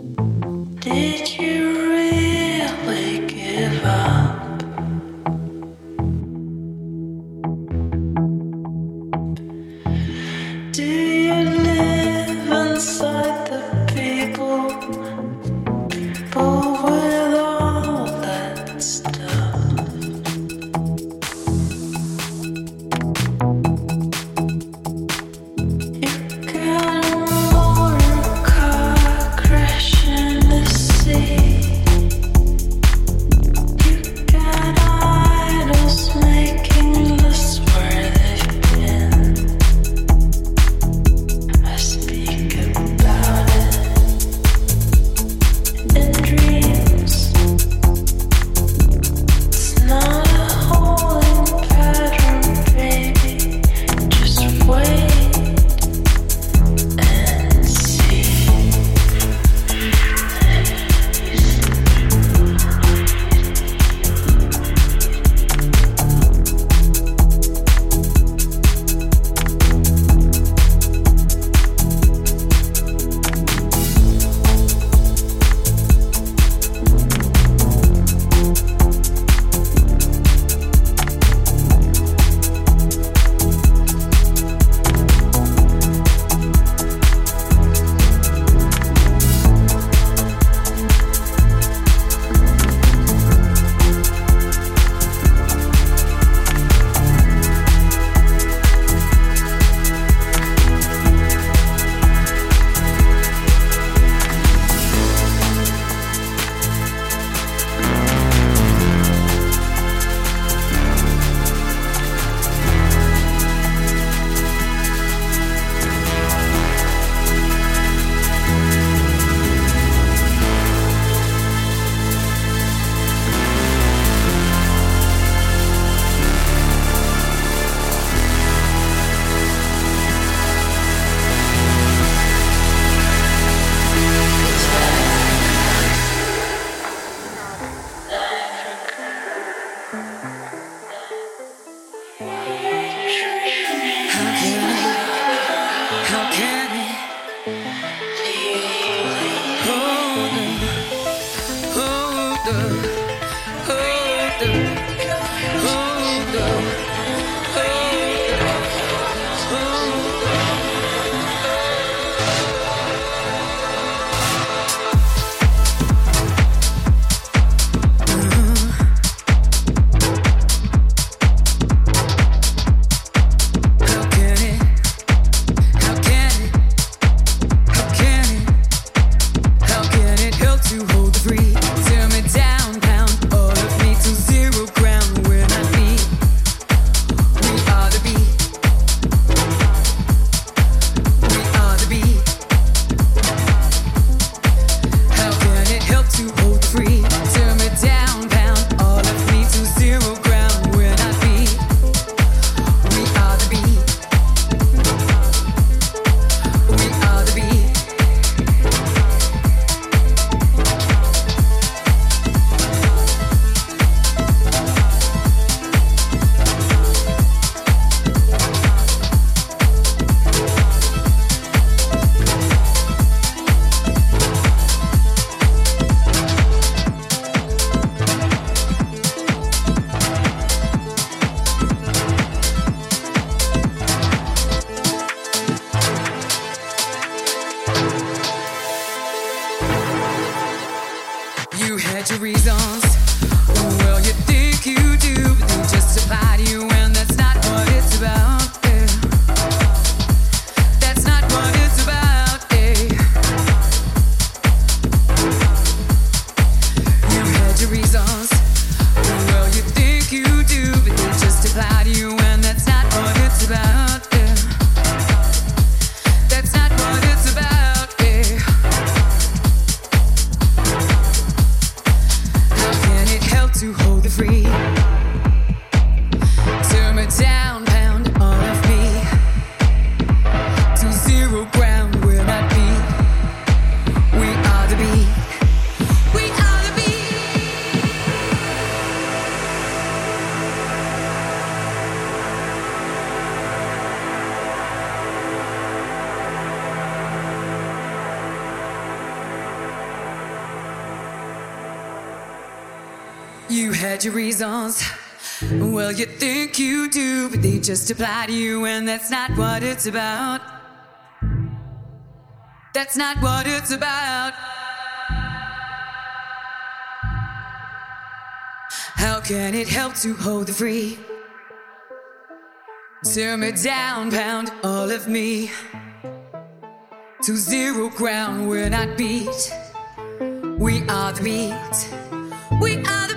How just to apply to you, and that's not what it's about. That's not what it's about. How can it help to hold the free? Tear me down, pound all of me to zero ground. We're not beat. We are the beat. We are.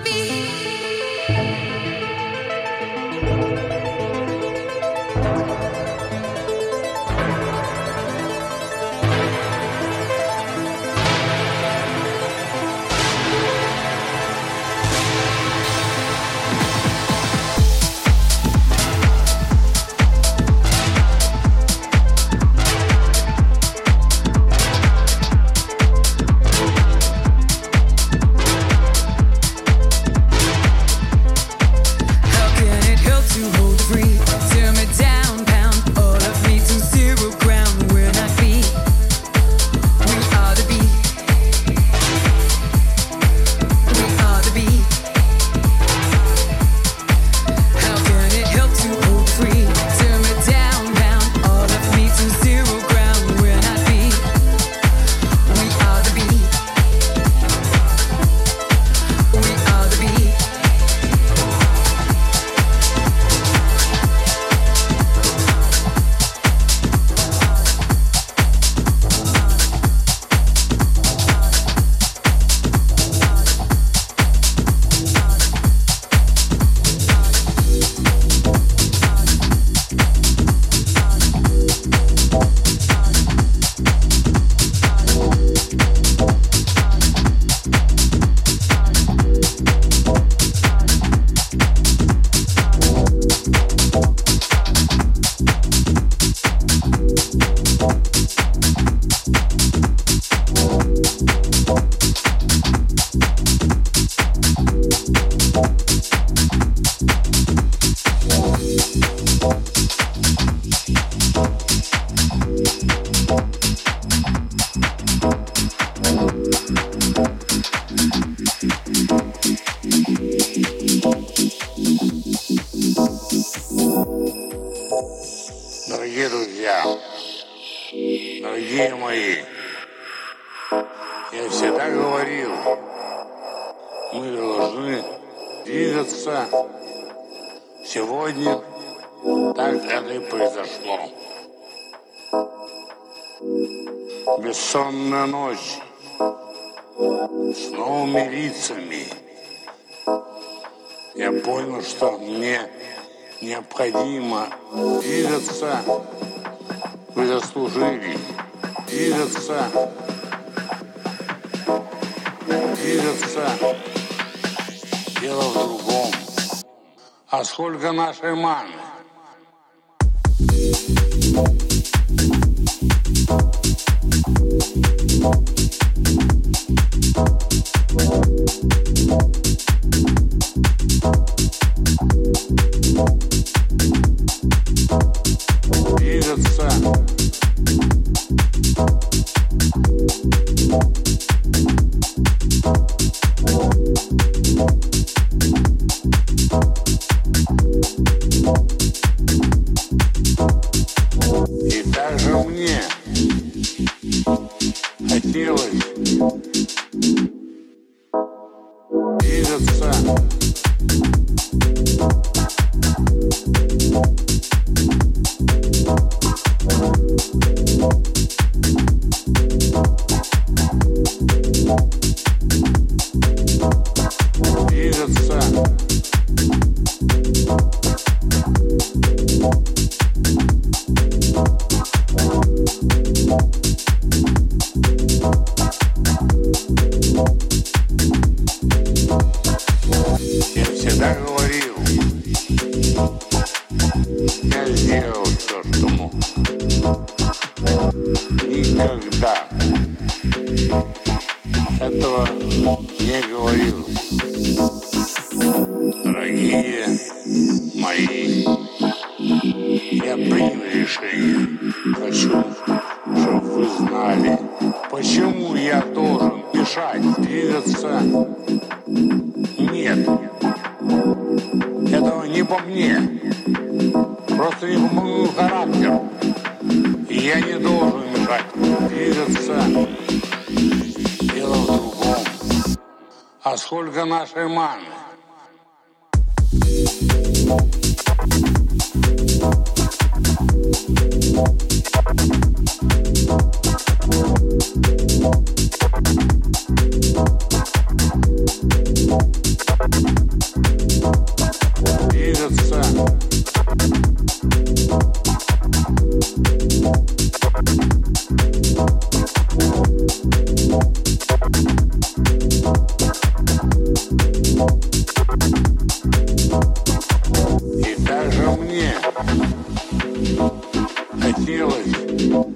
Вы заслужили. Движется, движется. Дело в другом. А сколько нашей маны? нашей маны? I feel it.